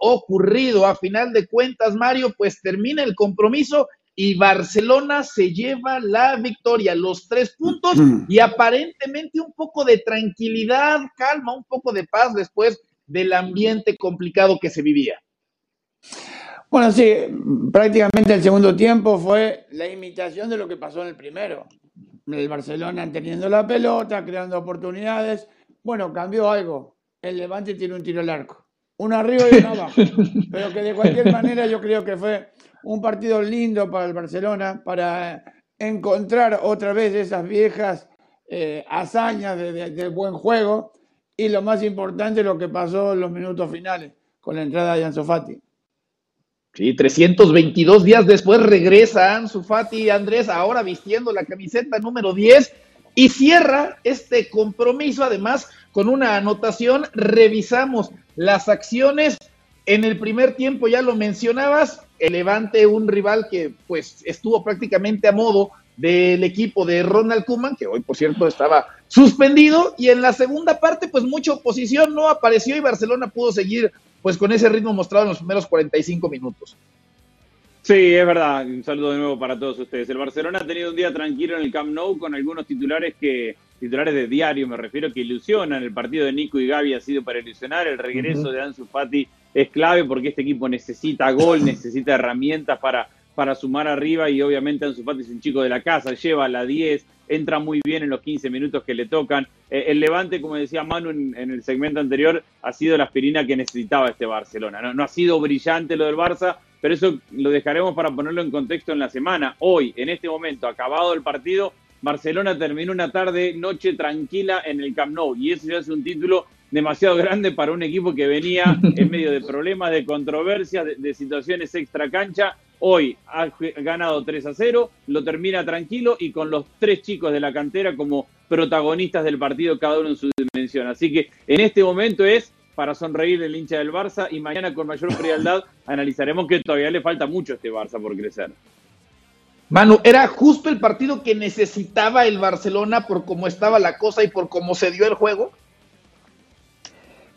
ocurrido. A final de cuentas, Mario, pues termina el compromiso y Barcelona se lleva la victoria, los tres puntos y aparentemente un poco de tranquilidad, calma, un poco de paz después del ambiente complicado que se vivía. Bueno, sí, prácticamente el segundo tiempo fue la imitación de lo que pasó en el primero. El Barcelona teniendo la pelota, creando oportunidades. Bueno, cambió algo. El Levante tiene un tiro al arco. Uno arriba y uno abajo. Pero que de cualquier manera yo creo que fue un partido lindo para el Barcelona, para encontrar otra vez esas viejas eh, hazañas de, buen juego y lo más importante, lo que pasó en los minutos finales con la entrada de Ansu Fati. Sí, 322 días después regresa Ansu Fati Andrés, ahora vistiendo la camiseta número 10 y cierra este compromiso además con una anotación. Revisamos las acciones en el primer tiempo, ya lo mencionabas, el Levante, un rival que pues estuvo prácticamente a modo del equipo de Ronald Kuman, que hoy por cierto estaba suspendido, y en la segunda parte pues mucha oposición no apareció y Barcelona pudo seguir pues con ese ritmo mostrado en los primeros 45 minutos. Sí, es verdad. Un saludo de nuevo para todos ustedes. El Barcelona ha tenido un día tranquilo en el Camp Nou con algunos titulares que titulares de diario, me refiero, que ilusionan. El partido de Nico y Gaby ha sido para ilusionar. El regreso de Ansu Fati es clave porque este equipo necesita gol, necesita herramientas para, para sumar arriba y obviamente Ansu Fati es un chico de la casa, lleva la 10, entra muy bien en los 15 minutos que le tocan. Eh, el Levante, como decía Manu en, el segmento anterior, ha sido la aspirina que necesitaba este Barcelona. No, no ha sido brillante lo del Barça, pero eso lo dejaremos para ponerlo en contexto en la semana. Hoy, en este momento, acabado el partido, Barcelona terminó una tarde, noche tranquila en el Camp Nou y eso ya es un título demasiado grande para un equipo que venía en medio de problemas, de controversias, de, de situaciones extra cancha Hoy ha ganado 3 a 0, lo termina tranquilo y con los tres chicos de la cantera como protagonistas del partido, cada uno en su dimensión. Así que en este momento es para sonreír el hincha del Barça y mañana con mayor frialdad analizaremos que todavía le falta mucho a este Barça por crecer. Manu, era justo el partido que necesitaba el Barcelona por cómo estaba la cosa y por cómo se dio el juego.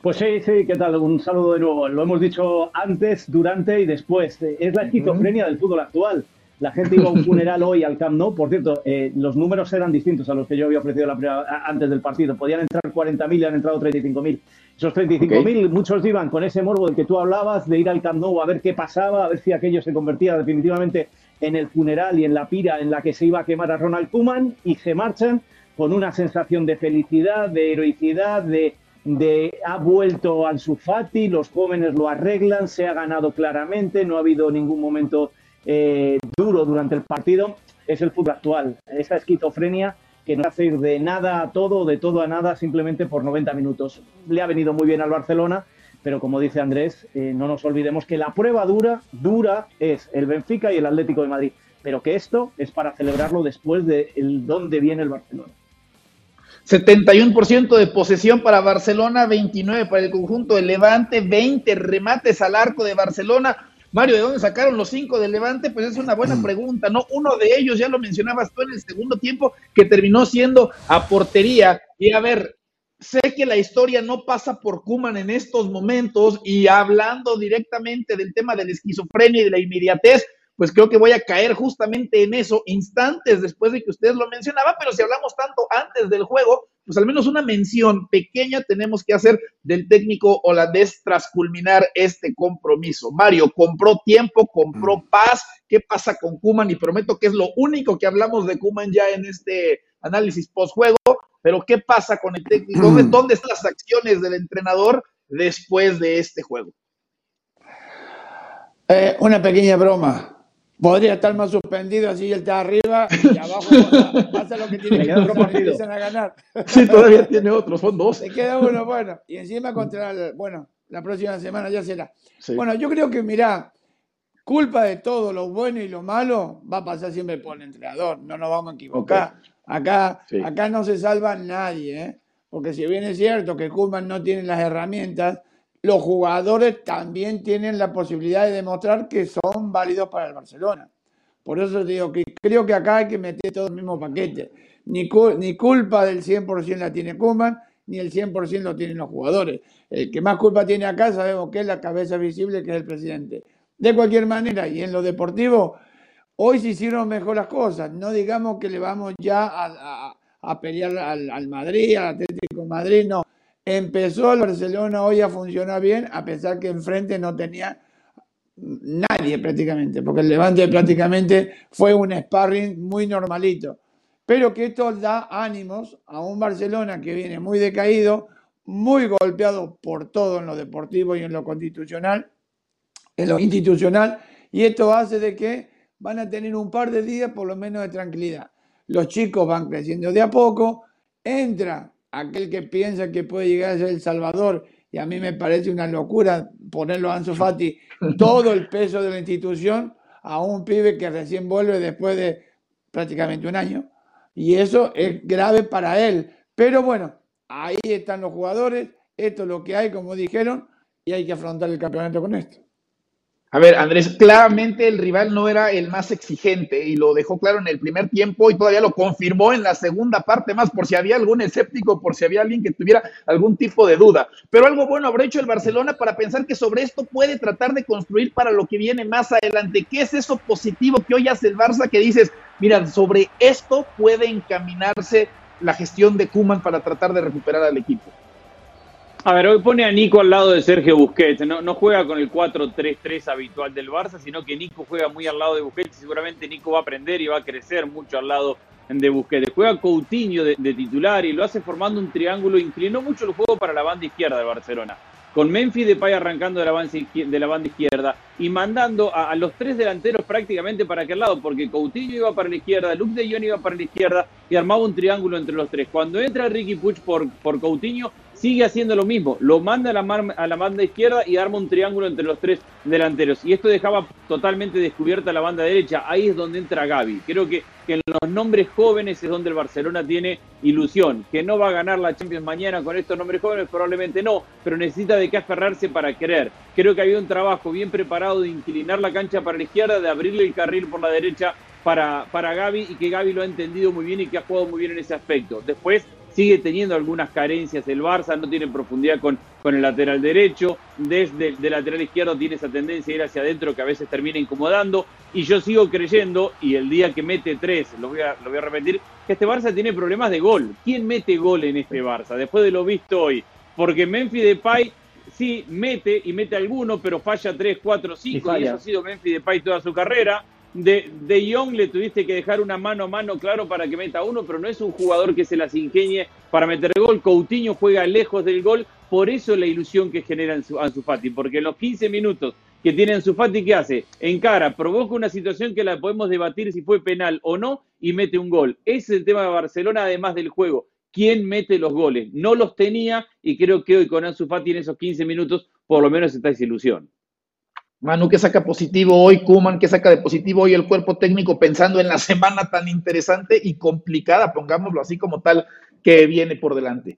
Pues sí, sí, ¿qué tal? Un saludo de nuevo. Lo hemos dicho antes, durante y después. Es la esquizofrenia del fútbol actual. La gente iba a un funeral hoy al Camp Nou. Por cierto, eh, los números eran distintos a los que yo había ofrecido la antes del partido. Podían entrar 40.000 y han entrado 35.000. Esos 35.000, muchos iban con ese morbo del que tú hablabas, de ir al Camp Nou a ver qué pasaba, a ver si aquello se convertía definitivamente en el funeral y en la pira en la que se iba a quemar a Ronald Koeman y se marchan con una sensación de felicidad, de heroicidad, de de ha vuelto al Sufati, los jóvenes lo arreglan, se ha ganado claramente, no ha habido ningún momento eh, duro durante el partido. Es el fútbol actual, esa esquizofrenia que no hace ir de nada a todo, de todo a nada, simplemente por 90 minutos. Le ha venido muy bien al Barcelona, pero como dice Andrés, eh, no nos olvidemos que la prueba dura, dura es el Benfica y el Atlético de Madrid, pero que esto es para celebrarlo después de el dónde viene el Barcelona. 71% de posesión para Barcelona, 29 para el conjunto de Levante, 20 remates al arco de Barcelona. Mario, ¿de dónde sacaron los cinco de Levante? Pues es una buena mm. pregunta, ¿no? Uno de ellos, ya lo mencionabas tú en el segundo tiempo, que terminó siendo a portería. Y a ver, sé que la historia no pasa por Kuman en estos momentos y hablando directamente del tema de la esquizofrenia y de la inmediatez, pues creo que voy a caer justamente en eso instantes después de que ustedes lo mencionaban, pero si hablamos tanto antes del juego, pues al menos una mención pequeña tenemos que hacer del técnico holandés tras culminar este compromiso. Mario, compró tiempo, compró mm. paz. ¿Qué pasa con Kuman? Y prometo que es lo único que hablamos de Kuman ya en este análisis post-juego, pero ¿qué pasa con el técnico? ¿Dónde. ¿Dónde están las acciones del entrenador después de este juego? Eh, una pequeña broma. Podría estar más suspendido, así él está arriba y abajo pasa, lo que tiene que empiezan a ganar. Sí, todavía tiene otros, son dos. Se queda uno, bueno. Y encima contra, el, bueno, la próxima semana ya será. Bueno, yo creo que, mirá, culpa de todo lo bueno y lo malo va a pasar siempre por el entrenador, no nos vamos a equivocar. Acá, acá no se salva nadie, ¿eh? porque si bien es cierto que Kuhlman no tiene las herramientas, los jugadores también tienen la posibilidad de demostrar que son válidos para el Barcelona. Por eso digo que creo que acá hay que meter todo el mismo paquete. Ni, ni culpa del 100% la tiene Kuman ni el 100% lo tienen los jugadores. El que más culpa tiene acá sabemos que es la cabeza visible, que es el presidente. De cualquier manera, y en lo deportivo, hoy se hicieron mejor las cosas. No digamos que le vamos ya a, pelear al, al, Madrid, al Atlético Madrid, no. Empezó el Barcelona hoy a funcionar bien, a pesar que enfrente no tenía nadie prácticamente, porque el Levante prácticamente fue un sparring muy normalito. Pero que esto da ánimos a un Barcelona que viene muy decaído, muy golpeado por todo en lo deportivo y en lo constitucional, en lo institucional, y esto hace de que van a tener un par de días por lo menos de tranquilidad. Los chicos van creciendo de a poco, entra aquel que piensa que puede llegar a ser El Salvador, y a mí me parece una locura ponerlo a Ansu Fati todo el peso de la institución a un pibe que recién vuelve después de prácticamente un año. Y eso es grave para él. Pero bueno, ahí están los jugadores, esto es lo que hay, como dijeron, y hay que afrontar el campeonato con esto. A ver, Andrés, claramente el rival no era el más exigente y lo dejó claro en el primer tiempo y todavía lo confirmó en la segunda parte más por si había algún escéptico, por si había alguien que tuviera algún tipo de duda. Pero algo bueno habrá hecho el Barcelona para pensar que sobre esto puede tratar de construir para lo que viene más adelante. ¿Qué es eso positivo que hoy hace el Barça que dices, mira, sobre esto puede encaminarse la gestión de Kuman para tratar de recuperar al equipo? A ver, hoy pone a Nico al lado de Sergio Busquets. No, juega con el 4-3-3 habitual del Barça, sino que Nico juega muy al lado de Busquets y seguramente Nico va a aprender y va a crecer mucho al lado de Busquets. Juega Coutinho de, titular y lo hace formando un triángulo. Inclinó mucho el juego para la banda izquierda de Barcelona con Memphis arrancando de la banda, de la banda izquierda y mandando a, los tres delanteros prácticamente para aquel lado, porque Coutinho iba para la izquierda, Luke de Jong iba para la izquierda y armaba un triángulo entre los tres. Cuando entra Ricky Puig por, por Coutinho, sigue haciendo lo mismo, lo manda a la, a la banda izquierda y arma un triángulo entre los tres delanteros. Y esto dejaba totalmente descubierta la banda derecha. Ahí es donde entra Gaby. Creo que, que, en los nombres jóvenes es donde el Barcelona tiene ilusión. Que no va a ganar la Champions mañana con estos nombres jóvenes, probablemente no, pero necesita de qué aferrarse para querer. Creo que había un trabajo bien preparado de inclinar la cancha para la izquierda, de abrirle el carril por la derecha para, para Gaby y que Gaby lo ha entendido muy bien y que ha jugado muy bien en ese aspecto. Después sigue teniendo algunas carencias el Barça, no tiene profundidad con, con el lateral derecho, desde el lateral izquierdo tiene esa tendencia a ir hacia adentro que a veces termina incomodando, y yo sigo creyendo, y el día que mete tres, lo voy a, lo voy a repetir, que este Barça tiene problemas de gol. ¿Quién mete gol en este Barça? Después de lo visto hoy, porque Memphis Depay sí mete y mete alguno, pero falla 3, 4, 5, y, eso ha sido Memphis Depay toda su carrera de, de Young le tuviste que dejar una mano a mano, claro, para que meta uno, pero no es un jugador que se las ingenue para meter gol. Coutinho juega lejos del gol, por eso la ilusión que genera Ansu Fati, porque en los 15 minutos que tiene Ansu Fati, ¿qué hace? Encara, provoca una situación que la podemos debatir si fue penal o no y mete un gol. Ese es el tema de Barcelona, además del juego. ¿Quién mete los goles? No los tenía y creo que hoy con Ansu Fati en esos 15 minutos por lo menos está esa ilusión. Manu, ¿qué saca positivo hoy? Kuman, ¿qué saca de positivo hoy el cuerpo técnico pensando en la semana tan interesante y complicada, pongámoslo así como tal, que viene por delante?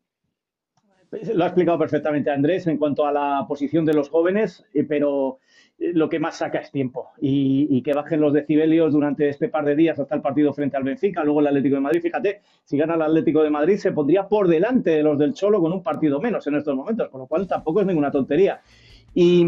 Lo ha explicado perfectamente Andrés en cuanto a la posición de los jóvenes, eh, pero eh, lo que más saca es tiempo y, que bajen los decibelios durante este par de días hasta el partido frente al Benfica, luego el Atlético de Madrid. Fíjate, si gana el Atlético de Madrid se pondría por delante de los del Cholo con un partido menos en estos momentos, con lo cual tampoco es ninguna tontería. Y,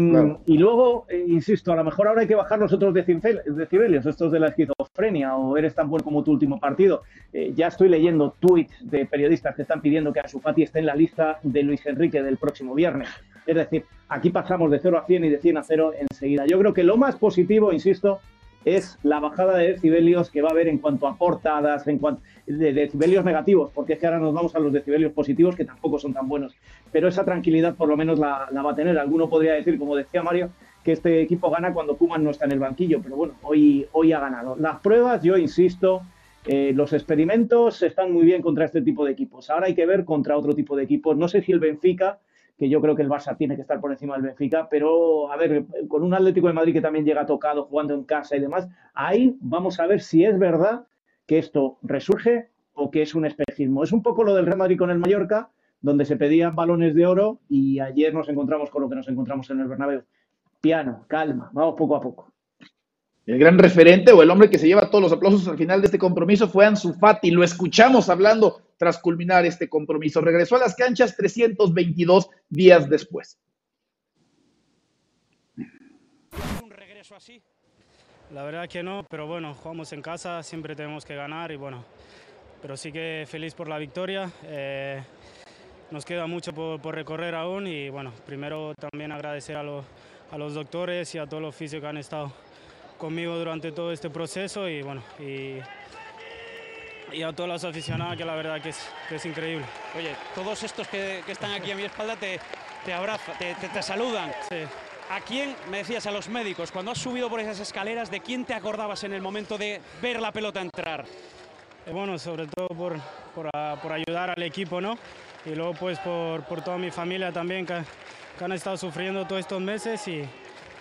luego, eh, insisto, a lo mejor ahora hay que bajar los otros decibelios, estos de la esquizofrenia o eres tan bueno como tu último partido. Eh, ya estoy leyendo tweets de periodistas que están pidiendo que Ansu Fati esté en la lista de Luis Enrique del próximo viernes. Es decir, aquí pasamos de 0 a 100 y de 100 a 0 enseguida. Yo creo que lo más positivo, insisto, es la bajada de decibelios que va a haber en cuanto a portadas, en cuanto de decibelios negativos, porque es que ahora nos vamos a los decibelios positivos que tampoco son tan buenos. Pero esa tranquilidad por lo menos la, va a tener. Alguno podría decir, como decía Mario, que este equipo gana cuando Kuman no está en el banquillo, pero bueno, hoy, hoy ha ganado. Las pruebas, yo insisto, eh, los experimentos están muy bien contra este tipo de equipos. Ahora hay que ver contra otro tipo de equipos. No sé si el Benfica que yo creo que el Barça tiene que estar por encima del Benfica, pero a ver, con un Atlético de Madrid que también llega tocado jugando en casa y demás, ahí vamos a ver si es verdad que esto resurge o que es un espejismo. Es un poco lo del Real Madrid con el Mallorca, donde se pedían balones de oro y ayer nos encontramos con lo que nos encontramos en el Bernabéu. Piano, calma, vamos poco a poco. El gran referente o el hombre que se lleva todos los aplausos al final de este compromiso fue Ansu Fati. Lo escuchamos hablando tras culminar este compromiso. Regresó a las canchas 322 días después. un regreso así? La verdad que no, pero bueno, jugamos en casa, siempre tenemos que ganar y bueno, pero sí que feliz por la victoria. Eh, nos queda mucho por, por, recorrer aún y bueno, primero también agradecer a, lo, a los doctores y a todos los fisios que han estado conmigo durante todo este proceso y bueno, y, y a todos los aficionados que la verdad que es, que es increíble. Oye, todos estos que, que, están aquí a mi espalda te, te abrazan, te, te, te saludan. Sí. ¿A quién, me decías, a los médicos, cuando has subido por esas escaleras, de quién te acordabas en el momento de ver la pelota entrar? Eh, bueno, sobre todo por, por, a, por, ayudar al equipo, ¿no? Y luego pues por, por toda mi familia también que, que, han estado sufriendo todos estos meses y,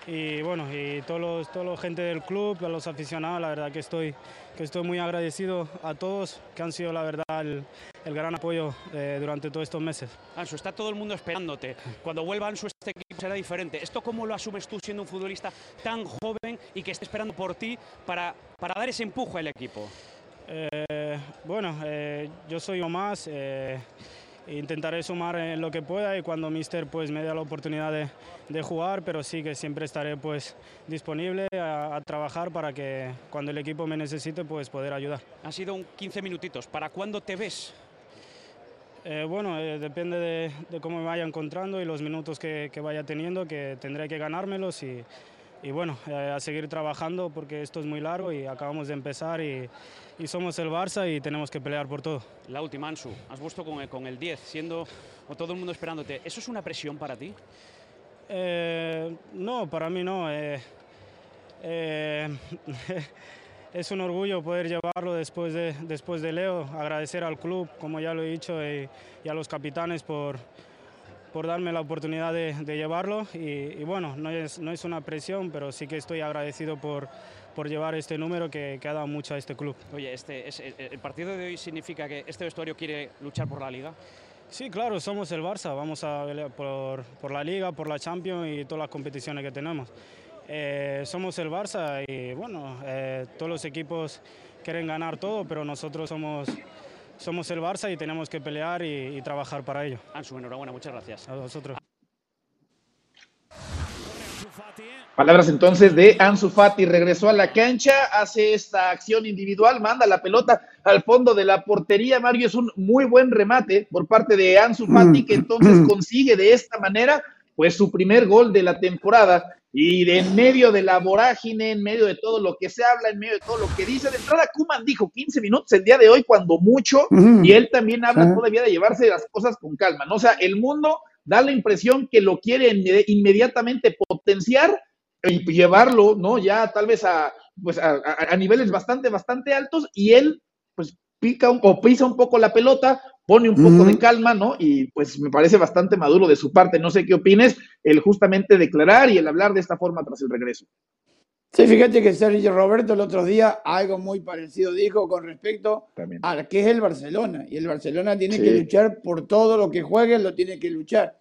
y bueno, y todos los, toda la gente del club, a los aficionados, la verdad que estoy, que estoy muy agradecido a todos, que han sido la verdad el, el gran apoyo eh, durante todos estos meses. Ansu, está todo el mundo esperándote. Cuando vuelva Ansu, este equipo será diferente. ¿Esto cómo lo asumes tú siendo un futbolista tan joven y que esté esperando por ti para, para dar ese empuje al equipo? Eh, bueno, eh, yo soy más. Intentaré sumar en lo que pueda y cuando Mister pues me dé la oportunidad de, de, jugar, pero sí que siempre estaré pues disponible a, a, trabajar para que cuando el equipo me necesite pues poder ayudar. Han sido un 15 minutitos. ¿Para cuándo te ves? Eh, bueno, eh, depende de, de, cómo me vaya encontrando y los minutos que, que vaya teniendo, que tendré que ganármelos y, y bueno, eh, a seguir trabajando porque esto es muy largo y acabamos de empezar y, y, somos el Barça y tenemos que pelear por todo. La última, Ansu, has puesto con el, con el 10, siendo o todo el mundo esperándote. ¿Eso es una presión para ti? Eh, no, para mí no. Eh, es un orgullo poder llevarlo después de, después de Leo, agradecer al club, como ya lo he dicho, y, y a los capitanes por, por darme la oportunidad de, de llevarlo y, y, bueno, no es, no es una presión, pero sí que estoy agradecido por, por llevar este número que, que, ha dado mucho a este club. Oye, este, es, ¿el partido de hoy significa que este vestuario quiere luchar por la Liga? Sí, claro, somos el Barça, vamos a pelear por, por la Liga, por la Champions y todas las competiciones que tenemos. Eh, somos el Barça y bueno, eh, todos los equipos quieren ganar todo, pero nosotros somos somos el Barça y tenemos que pelear y, y, trabajar para ello. Ansu, enhorabuena, muchas gracias. A vosotros. Palabras entonces de Ansu Fati, regresó a la cancha, hace esta acción individual, manda la pelota al fondo de la portería, Mario, es un muy buen remate por parte de Ansu Fati, que entonces consigue de esta manera pues su primer gol de la temporada y de en medio de la vorágine, en medio de todo lo que se habla, en medio de todo lo que dice, de entrada Kuman dijo 15 minutos el día de hoy cuando mucho, uh -huh. y él también habla uh -huh. todavía de llevarse las cosas con calma, ¿no? O sea, el mundo da la impresión que lo quiere inmediatamente potenciar y llevarlo, ¿no? Ya tal vez a, pues a, a, a niveles bastante, bastante altos, y él, pues, pica un, o pisa un poco la pelota, pone un poco uh -huh. de calma, ¿no? Y pues me parece bastante maduro de su parte. No sé qué opines, el justamente declarar y el hablar de esta forma tras el regreso. Sí, fíjate que Sergio Roberto el otro día algo muy parecido dijo con respecto También. a que es el Barcelona. Y el Barcelona tiene sí. que luchar por todo lo que juegue, lo tiene que luchar.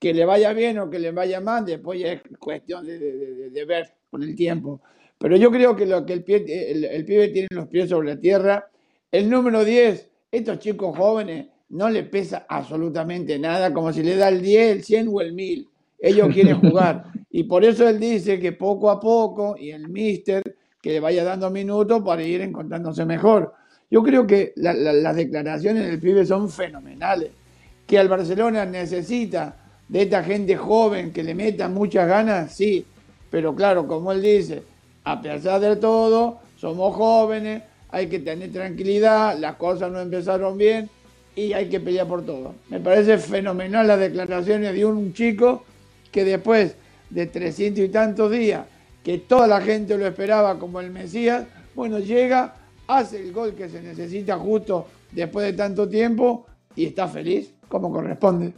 Que le vaya bien o que le vaya mal, después ya es cuestión de, de, de, de ver con el tiempo. Pero yo creo que lo que el, pie, el, el pibe tiene los pies sobre la tierra, el número 10, estos chicos jóvenes no le pesa absolutamente nada, como si le da el 10, el 100 o el 1000. Ellos quieren jugar. Y por eso él dice que poco a poco, y el mister, que le vaya dando minutos para ir encontrándose mejor. Yo creo que la, la, las declaraciones del pibe son fenomenales. Que el Barcelona necesita de esta gente joven que le meta muchas ganas, sí. Pero claro, como él dice, a pesar de todo, somos jóvenes, hay que tener tranquilidad, las cosas no empezaron bien y hay que pelear por todo. Me parece fenomenal las declaraciones de un chico que después de 300 y tantos días, que toda la gente lo esperaba como el Mesías, bueno, llega, hace el gol que se necesita justo después de tanto tiempo y está feliz, como corresponde.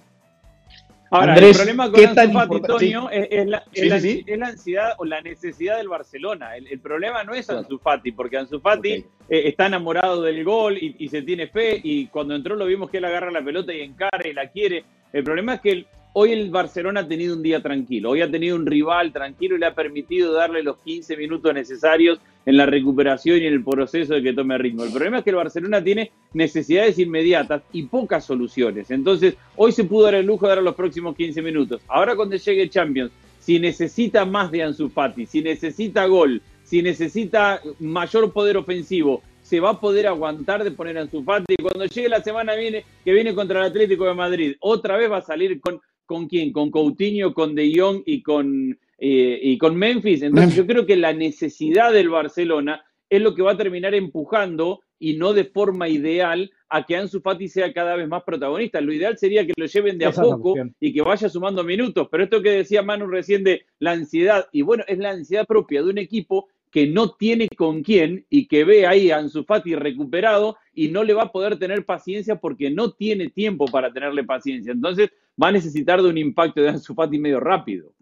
Ahora, Andrés, el problema con Ansu Fati, sí. es, es, la, sí, es, la, sí, es, la, ansiedad o la necesidad del Barcelona. El, el problema no es Ansu Fati, porque Ansu Fati okay. eh, está enamorado del gol y, y, se tiene fe, y cuando entró lo vimos que él agarra la pelota y encara y la quiere. El problema es que él, hoy el Barcelona ha tenido un día tranquilo, hoy ha tenido un rival tranquilo y le ha permitido darle los 15 minutos necesarios en la recuperación y en el proceso de que tome ritmo. El problema es que el Barcelona tiene necesidades inmediatas y pocas soluciones. Entonces, hoy se pudo dar el lujo de dar los próximos 15 minutos. Ahora cuando llegue Champions, si necesita más de Ansu Fati, si necesita gol, si necesita mayor poder ofensivo, se va a poder aguantar de poner a Ansu Fati. Cuando llegue la semana viene, que viene contra el Atlético de Madrid, otra vez va a salir con, ¿con quién? Con Coutinho, con De Jong y con, eh, y con Memphis. Entonces yo creo que la necesidad del Barcelona es lo que va a terminar empujando y no de forma ideal a que Ansu Fati sea cada vez más protagonista. Lo ideal sería que lo lleven de a poco y que vaya sumando minutos. Pero esto que decía Manu recién de la ansiedad, y bueno, es la ansiedad propia de un equipo que no tiene con quién y que ve ahí a Ansu Fati recuperado y no le va a poder tener paciencia porque no tiene tiempo para tenerle paciencia. Entonces va a necesitar de un impacto de Ansu Fati medio rápido.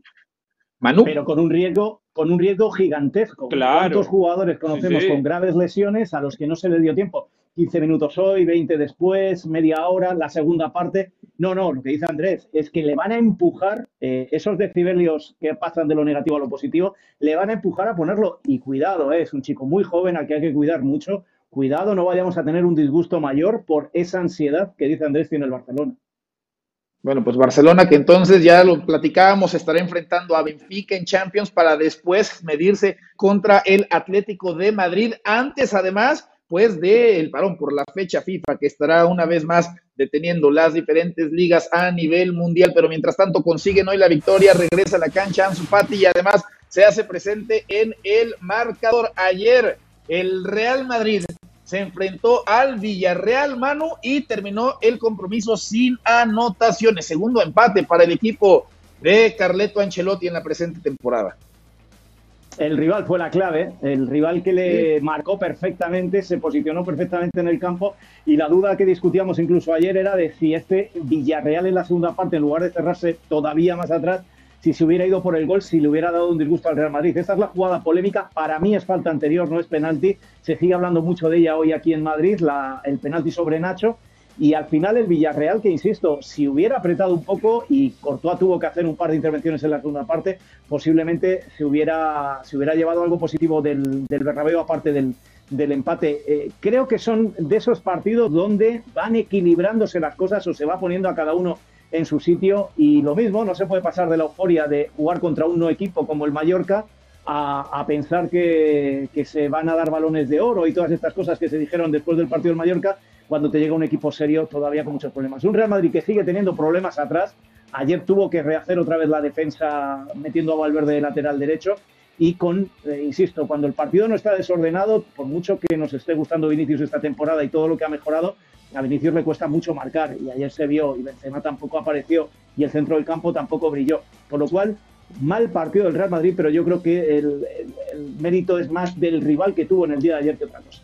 Manu. Pero con un riesgo, con un riesgo gigantesco. Claro. ¿Cuántos jugadores conocemos con graves lesiones a los que no se le dio tiempo? 15 minutos hoy, 20 después, media hora, la segunda parte. No, no, lo que dice Andrés es que le van a empujar eh, esos decibelios que pasan de lo negativo a lo positivo, le van a empujar a ponerlo. Y cuidado, eh, es un chico muy joven al que hay que cuidar mucho. Cuidado, no vayamos a tener un disgusto mayor por esa ansiedad que dice Andrés tiene el Barcelona. Bueno, pues Barcelona, que entonces ya lo platicábamos, estará enfrentando a Benfica en Champions para después medirse contra el Atlético de Madrid. Antes, además, pues del parón por la fecha FIFA, que estará una vez más deteniendo las diferentes ligas a nivel mundial, pero mientras tanto consiguen hoy la victoria, regresa a la cancha Ansu Fati y además se hace presente en el marcador. Ayer el Real Madrid se enfrentó al Villarreal Manu y terminó el compromiso sin anotaciones. Segundo empate para el equipo de Carleto Ancelotti en la presente temporada. El rival fue la clave, el rival que le marcó perfectamente, se posicionó perfectamente en el campo y la duda que discutíamos incluso ayer era de si este Villarreal en la segunda parte, en lugar de cerrarse todavía más atrás, si se hubiera ido por el gol, si le hubiera dado un disgusto al Real Madrid. Esta es la jugada polémica. Para mí es falta anterior, no es penalti. Se sigue hablando mucho de ella hoy aquí en Madrid, la, el penalti sobre Nacho. Y al final el Villarreal, que insisto, si hubiera apretado un poco y Courtois tuvo que hacer un par de intervenciones en la segunda parte, posiblemente se hubiera, se hubiera llevado algo positivo del, del Bernabéu aparte del, empate. Eh, creo que son de esos partidos donde van equilibrándose las cosas o se va poniendo a cada uno en su sitio y lo mismo, no se puede pasar de la euforia de jugar contra un no equipo como el Mallorca a, pensar que, se van a dar balones de oro y todas estas cosas que se dijeron después del partido del Mallorca cuando te llega un equipo serio todavía con muchos problemas. Un Real Madrid que sigue teniendo problemas atrás. Ayer tuvo que rehacer otra vez la defensa metiendo a Valverde de lateral derecho y con, eh, insisto, cuando el partido no está desordenado, por mucho que nos esté gustando Vinicius esta temporada y todo lo que ha mejorado, a Vinicius le cuesta mucho marcar y ayer se vio y Benzema tampoco apareció y el centro del campo tampoco brilló. Por lo cual, mal partido del Real Madrid, pero yo creo que el, mérito es más del rival que tuvo en el día de ayer que otra cosa.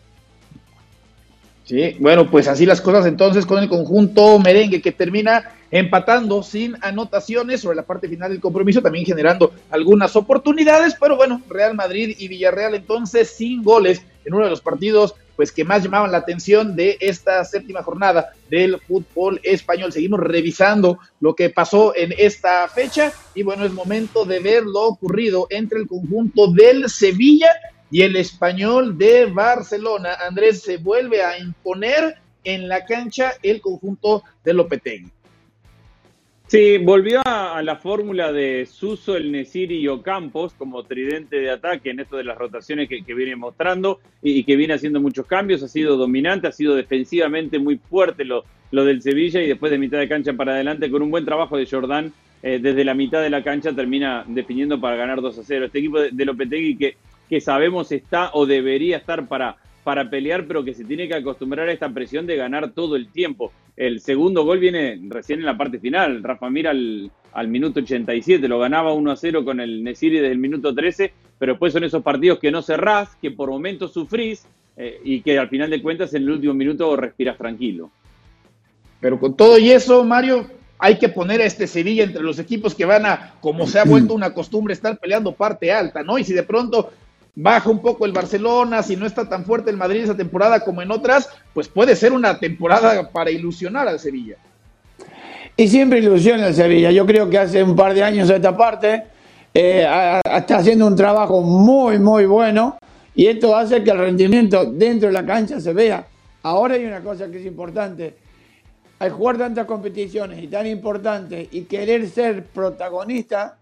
Sí, bueno, pues así las cosas entonces con el conjunto merengue que termina empatando sin anotaciones sobre la parte final del compromiso, también generando algunas oportunidades, pero bueno, Real Madrid y Villarreal entonces sin goles en uno de los partidos pues que más llamaban la atención de esta séptima jornada del fútbol español. Seguimos revisando lo que pasó en esta fecha y bueno, es momento de ver lo ocurrido entre el conjunto del Sevilla y el español de Barcelona. Andrés se vuelve a imponer en la cancha el conjunto de Lopetegui. Sí, volvió a, la fórmula de Suso, el Nesiri y Ocampos como tridente de ataque en esto de las rotaciones que, viene mostrando y, que viene haciendo muchos cambios. Ha sido dominante, ha sido defensivamente muy fuerte lo, del Sevilla y después de mitad de cancha para adelante con un buen trabajo de Jordán. Eh, desde la mitad de la cancha termina definiendo para ganar 2 a 0. Este equipo de, de Lopetegui que, que sabemos está o debería estar para para pelear, pero que se tiene que acostumbrar a esta presión de ganar todo el tiempo. El segundo gol viene recién en la parte final. Rafa Mira al, al minuto 87, lo ganaba 1 a 0 con el Nesiri desde el minuto 13, pero después son esos partidos que no cerrás, que por momentos sufrís eh, y que al final de cuentas en el último minuto respiras tranquilo. Pero con todo y eso, Mario, hay que poner a este Sevilla entre los equipos que van a, como se ha vuelto una costumbre, estar peleando parte alta, ¿no? Y si de pronto baja un poco el Barcelona, si no está tan fuerte el Madrid esa temporada como en otras, pues puede ser una temporada para ilusionar al Sevilla. y siempre ilusiona el Sevilla. Yo creo que hace un par de años a esta parte eh, está haciendo un trabajo muy, muy bueno y esto hace que el rendimiento dentro de la cancha se vea. Ahora hay una cosa que es importante. Al jugar tantas competiciones y tan importantes y querer ser protagonista,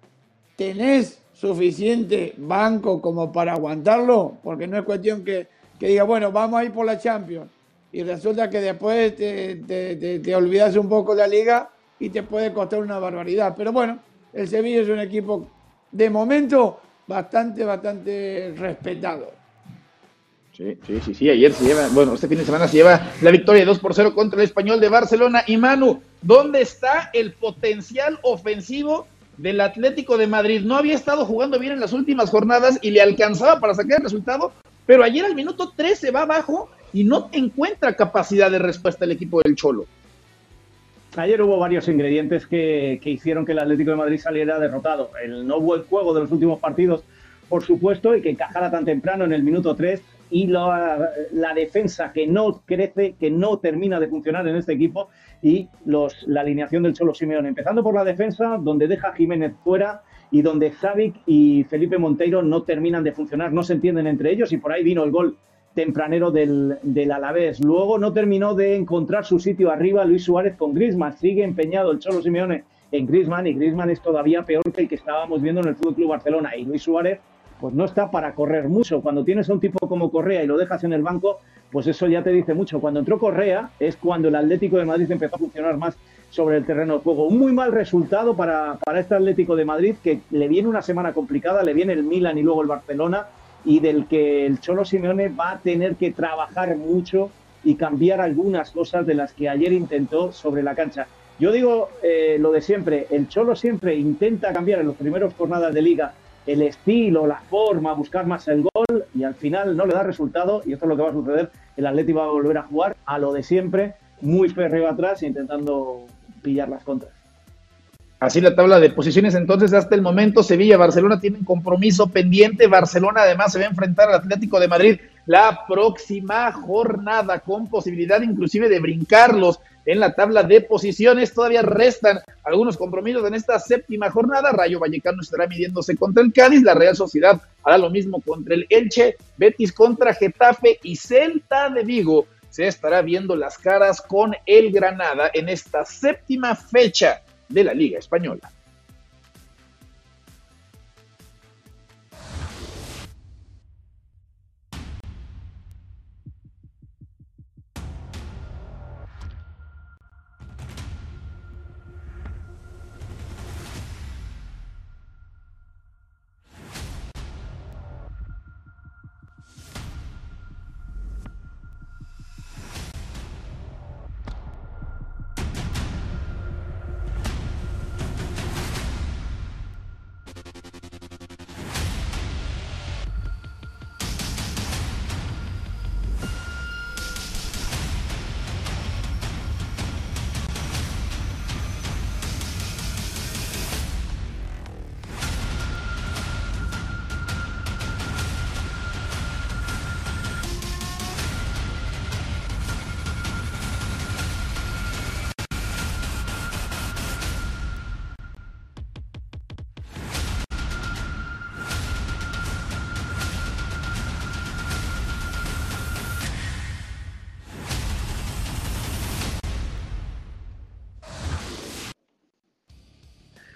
tenés suficiente banco como para aguantarlo, porque no es cuestión que, que diga, bueno, vamos a ir por la Champions y resulta que después te, te, olvidas un poco de la liga y te puede costar una barbaridad. Pero bueno, el Sevilla es un equipo de momento bastante, bastante respetado. Sí, sí, sí, sí, ayer se lleva, bueno, este fin de semana se lleva la victoria 2 por 0 contra el español de Barcelona. Y Manu, ¿dónde está el potencial ofensivo del Atlético de Madrid? No había estado jugando bien en las últimas jornadas y le alcanzaba para sacar el resultado, pero ayer al minuto 3 se va abajo y no encuentra capacidad de respuesta el equipo del Cholo. Ayer hubo varios ingredientes que, hicieron que el Atlético de Madrid saliera derrotado. El no buen juego de los últimos partidos, por supuesto, y que encajara tan temprano en el minuto 3 y la, defensa que no crece, que no termina de funcionar en este equipo y los, la alineación del Cholo Simeone. Empezando por la defensa, donde deja Jiménez fuera y donde Xavi y Felipe Monteiro no terminan de funcionar, no se entienden entre ellos y por ahí vino el gol tempranero del, del, Alavés. Luego no terminó de encontrar su sitio arriba Luis Suárez con Grisman. Sigue empeñado el Cholo Simeone en Grisman y Grisman es todavía peor que el que estábamos viendo en el Fútbol Club Barcelona. Y Luis Suárez, pues no está para correr mucho. Cuando tienes a un tipo como Correa y lo dejas en el banco, pues eso ya te dice mucho. Cuando entró Correa es cuando el Atlético de Madrid empezó a funcionar más sobre el terreno de juego. Un muy mal resultado para, para este Atlético de Madrid que le viene una semana complicada, le viene el Milan y luego el Barcelona y del que el Cholo Simeone va a tener que trabajar mucho y cambiar algunas cosas de las que ayer intentó sobre la cancha. Yo digo eh, lo de siempre, el Cholo siempre intenta cambiar en las primeras jornadas de liga el estilo, la forma, buscar más el gol y al final no le da resultado y esto es lo que va a suceder. El Atlético va a volver a jugar a lo de siempre, muy férreo atrás intentando pillar las contras. Así la tabla de posiciones entonces hasta el momento Sevilla, Barcelona tienen compromiso pendiente, Barcelona además se va a enfrentar al Atlético de Madrid la próxima jornada con posibilidad inclusive de brincarlos en la tabla de posiciones, todavía restan algunos compromisos en esta séptima jornada, Rayo Vallecano estará midiéndose contra el Cádiz, la Real Sociedad hará lo mismo contra el Elche, Betis contra Getafe y Celta de Vigo se estará viendo las caras con el Granada en esta séptima fecha de la Liga Española.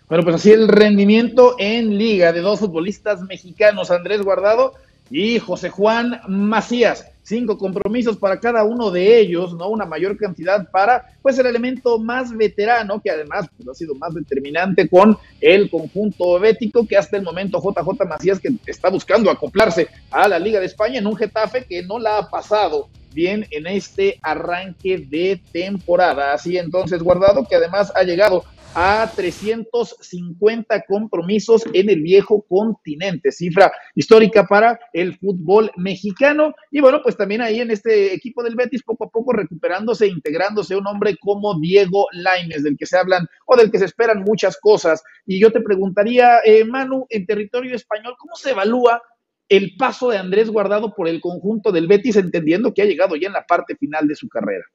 Bueno, pues así el rendimiento en liga de dos futbolistas mexicanos, Andrés Guardado y José Juan Macías. Cinco compromisos para cada uno de ellos, ¿no? Una mayor cantidad para, pues, el elemento más veterano, que además pues, ha sido más determinante con el conjunto bético, que hasta el momento JJ Macías, que está buscando acoplarse a la Liga de España en un Getafe que no la ha pasado bien en este arranque de temporada. Así entonces, Guardado, que además ha llegado a 350 compromisos en el viejo continente, cifra histórica para el fútbol mexicano. Y bueno, pues también ahí en este equipo del Betis, poco a poco recuperándose, integrándose un hombre como Diego Lainez, del que se hablan o del que se esperan muchas cosas. Y yo te preguntaría, eh, Manu, en territorio español, ¿cómo se evalúa el paso de Andrés Guardado por el conjunto del Betis, entendiendo que ha llegado ya en la parte final de su carrera?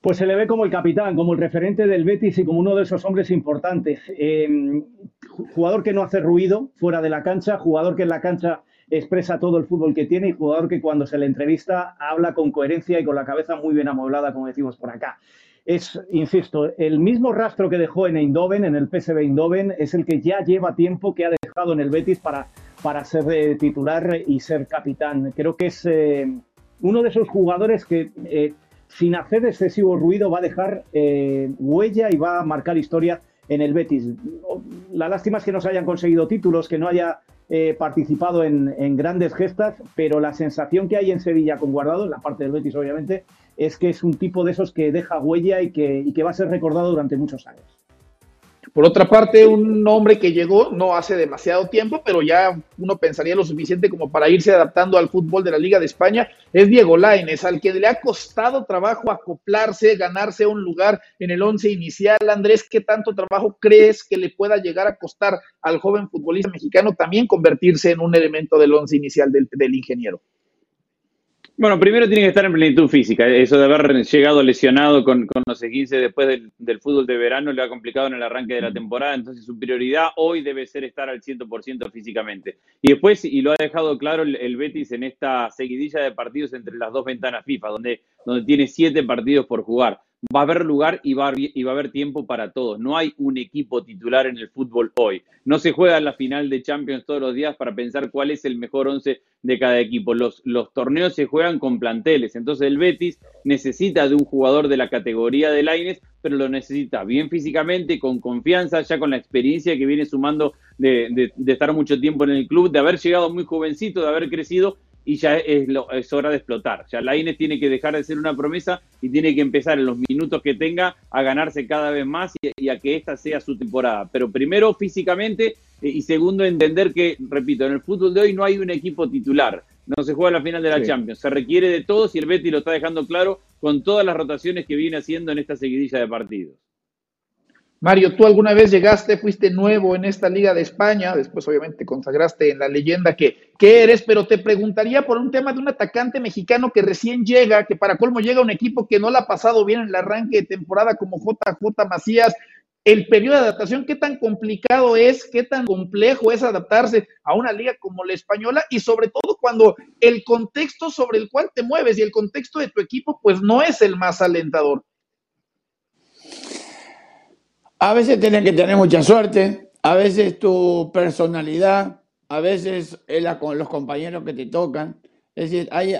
Pues se le ve como el capitán, como el referente del Betis y como uno de esos hombres importantes. Em, jugador que no hace ruido fuera de la cancha, jugador que en la cancha expresa todo el fútbol que tiene y jugador que cuando se le entrevista habla con coherencia y con la cabeza muy bien amueblada, como decimos por acá. Es, insisto, el mismo rastro que dejó en Eindhoven, en el PSV Eindhoven, es el que ya lleva tiempo que ha dejado en el Betis para, para ser eh, titular y ser capitán. Creo que es eh, uno de esos jugadores que eh, sin hacer excesivo ruido va a dejar huella y va a marcar historia en el Betis. La lástima es que no se hayan conseguido títulos, que no haya participado en, grandes gestas, pero la sensación que hay en Sevilla con Guardado, en la parte del Betis obviamente, es que es un tipo de esos que deja huella y que, y que va a ser recordado durante muchos años. Por otra parte, un hombre que llegó no hace demasiado tiempo, pero ya uno pensaría lo suficiente como para irse adaptando al fútbol de la Liga de España, es Diego Lainez, al que le ha costado trabajo acoplarse, ganarse un lugar en el once inicial. Andrés, ¿qué tanto trabajo crees que le pueda llegar a costar al joven futbolista mexicano también convertirse en un elemento del once inicial del, del ingeniero? Bueno, primero tiene que estar en plenitud física. Eso de haber llegado lesionado con, con los 15 después del, fútbol de verano le ha complicado en el arranque de la temporada. Entonces su prioridad hoy debe ser estar al 100% físicamente. Y después, y lo ha dejado claro el, Betis en esta seguidilla de partidos entre las dos ventanas FIFA, donde, donde tiene siete partidos por jugar va a haber lugar y va a, y va a haber tiempo para todos. No hay un equipo titular en el fútbol hoy. No se juega la final de Champions todos los días para pensar cuál es el mejor once de cada equipo. Los, torneos se juegan con planteles. Entonces el Betis necesita de un jugador de la categoría de Laines, pero lo necesita bien físicamente, con confianza, ya con la experiencia que viene sumando de, de estar mucho tiempo en el club, de haber llegado muy jovencito, de haber crecido y ya es, es hora de explotar. Ya Lainez tiene que dejar de ser una promesa y tiene que empezar en los minutos que tenga a ganarse cada vez más y, a que esta sea su temporada. Pero primero físicamente eh, y segundo entender que, repito, en el fútbol de hoy no hay un equipo titular. No se juega la final de la Champions. Se requiere de todos y el Betty lo está dejando claro con todas las rotaciones que viene haciendo en esta seguidilla de partidos. Mario, tú alguna vez llegaste, fuiste nuevo en esta Liga de España, después obviamente consagraste en la leyenda que, eres, pero te preguntaría por un tema de un atacante mexicano que recién llega, que para colmo llega un equipo que no la ha pasado bien en el arranque de temporada como JJ Macías. El periodo de adaptación, ¿qué tan complicado es, qué tan complejo es adaptarse a una liga como la española? Y sobre todo cuando el contexto sobre el cual te mueves y el contexto de tu equipo, pues no es el más alentador. A veces tienes que tener mucha suerte, a veces tu personalidad, a veces con los compañeros que te tocan. Es decir, hay,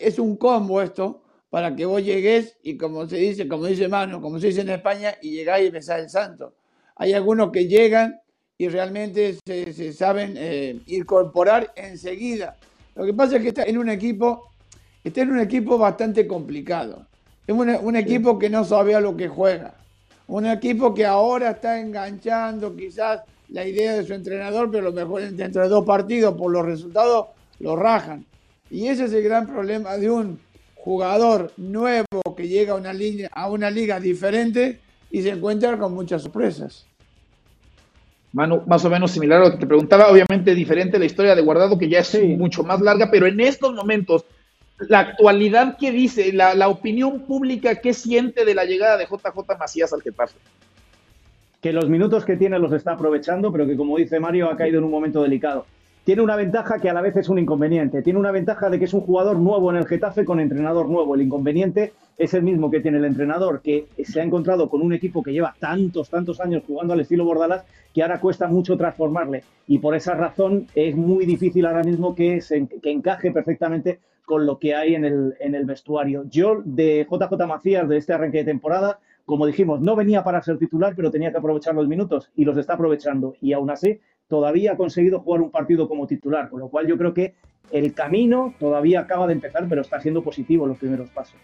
es un combo esto para que vos llegues y como se dice, como dice Manu, como se dice en España, y llegáis y besás el santo. Hay algunos que llegan y realmente se, saben eh, incorporar enseguida. Lo que pasa es que está en un equipo, está en un equipo bastante complicado. Es un equipo que no sabía lo que juega. Un equipo que ahora está enganchando quizás la idea de su entrenador, pero lo mejor dentro de dos partidos por los resultados lo rajan. Y ese es el gran problema de un jugador nuevo que llega a una, línea, a una liga diferente y se encuentra con muchas sorpresas. Manu, más o menos similar a lo que te preguntaba, obviamente diferente la historia de Guardado, que ya es mucho más larga, pero en estos momentos la actualidad que dice, la, opinión pública que siente de la llegada de JJ Macías al Getafe. Que los minutos que tiene los está aprovechando, pero que como dice Mario ha caído en un momento delicado. Tiene una ventaja que a la vez es un inconveniente. Tiene una ventaja de que es un jugador nuevo en el Getafe con entrenador nuevo. El inconveniente es el mismo que tiene el entrenador, que se ha encontrado con un equipo que lleva tantos, tantos años jugando al estilo Bordalas, que ahora cuesta mucho transformarle. Y por esa razón es muy difícil ahora mismo que, se, que encaje perfectamente con lo que hay en el, en el vestuario. Yo, de JJ Macías, de este arranque de temporada, como dijimos, no venía para ser titular, pero tenía que aprovechar los minutos y los está aprovechando. Y aún así, todavía ha conseguido jugar un partido como titular, con lo cual yo creo que el camino todavía acaba de empezar, pero está siendo positivo los primeros pasos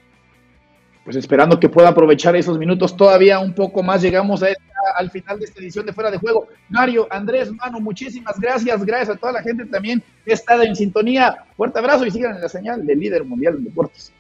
pues esperando que pueda aprovechar esos minutos todavía un poco más. Llegamos a al final de esta edición de Fuera de Juego. Mario, Andrés, Manu, muchísimas gracias. Gracias a toda la gente también que estado en sintonía. Fuerte abrazo y sigan en la señal del líder mundial de deportes.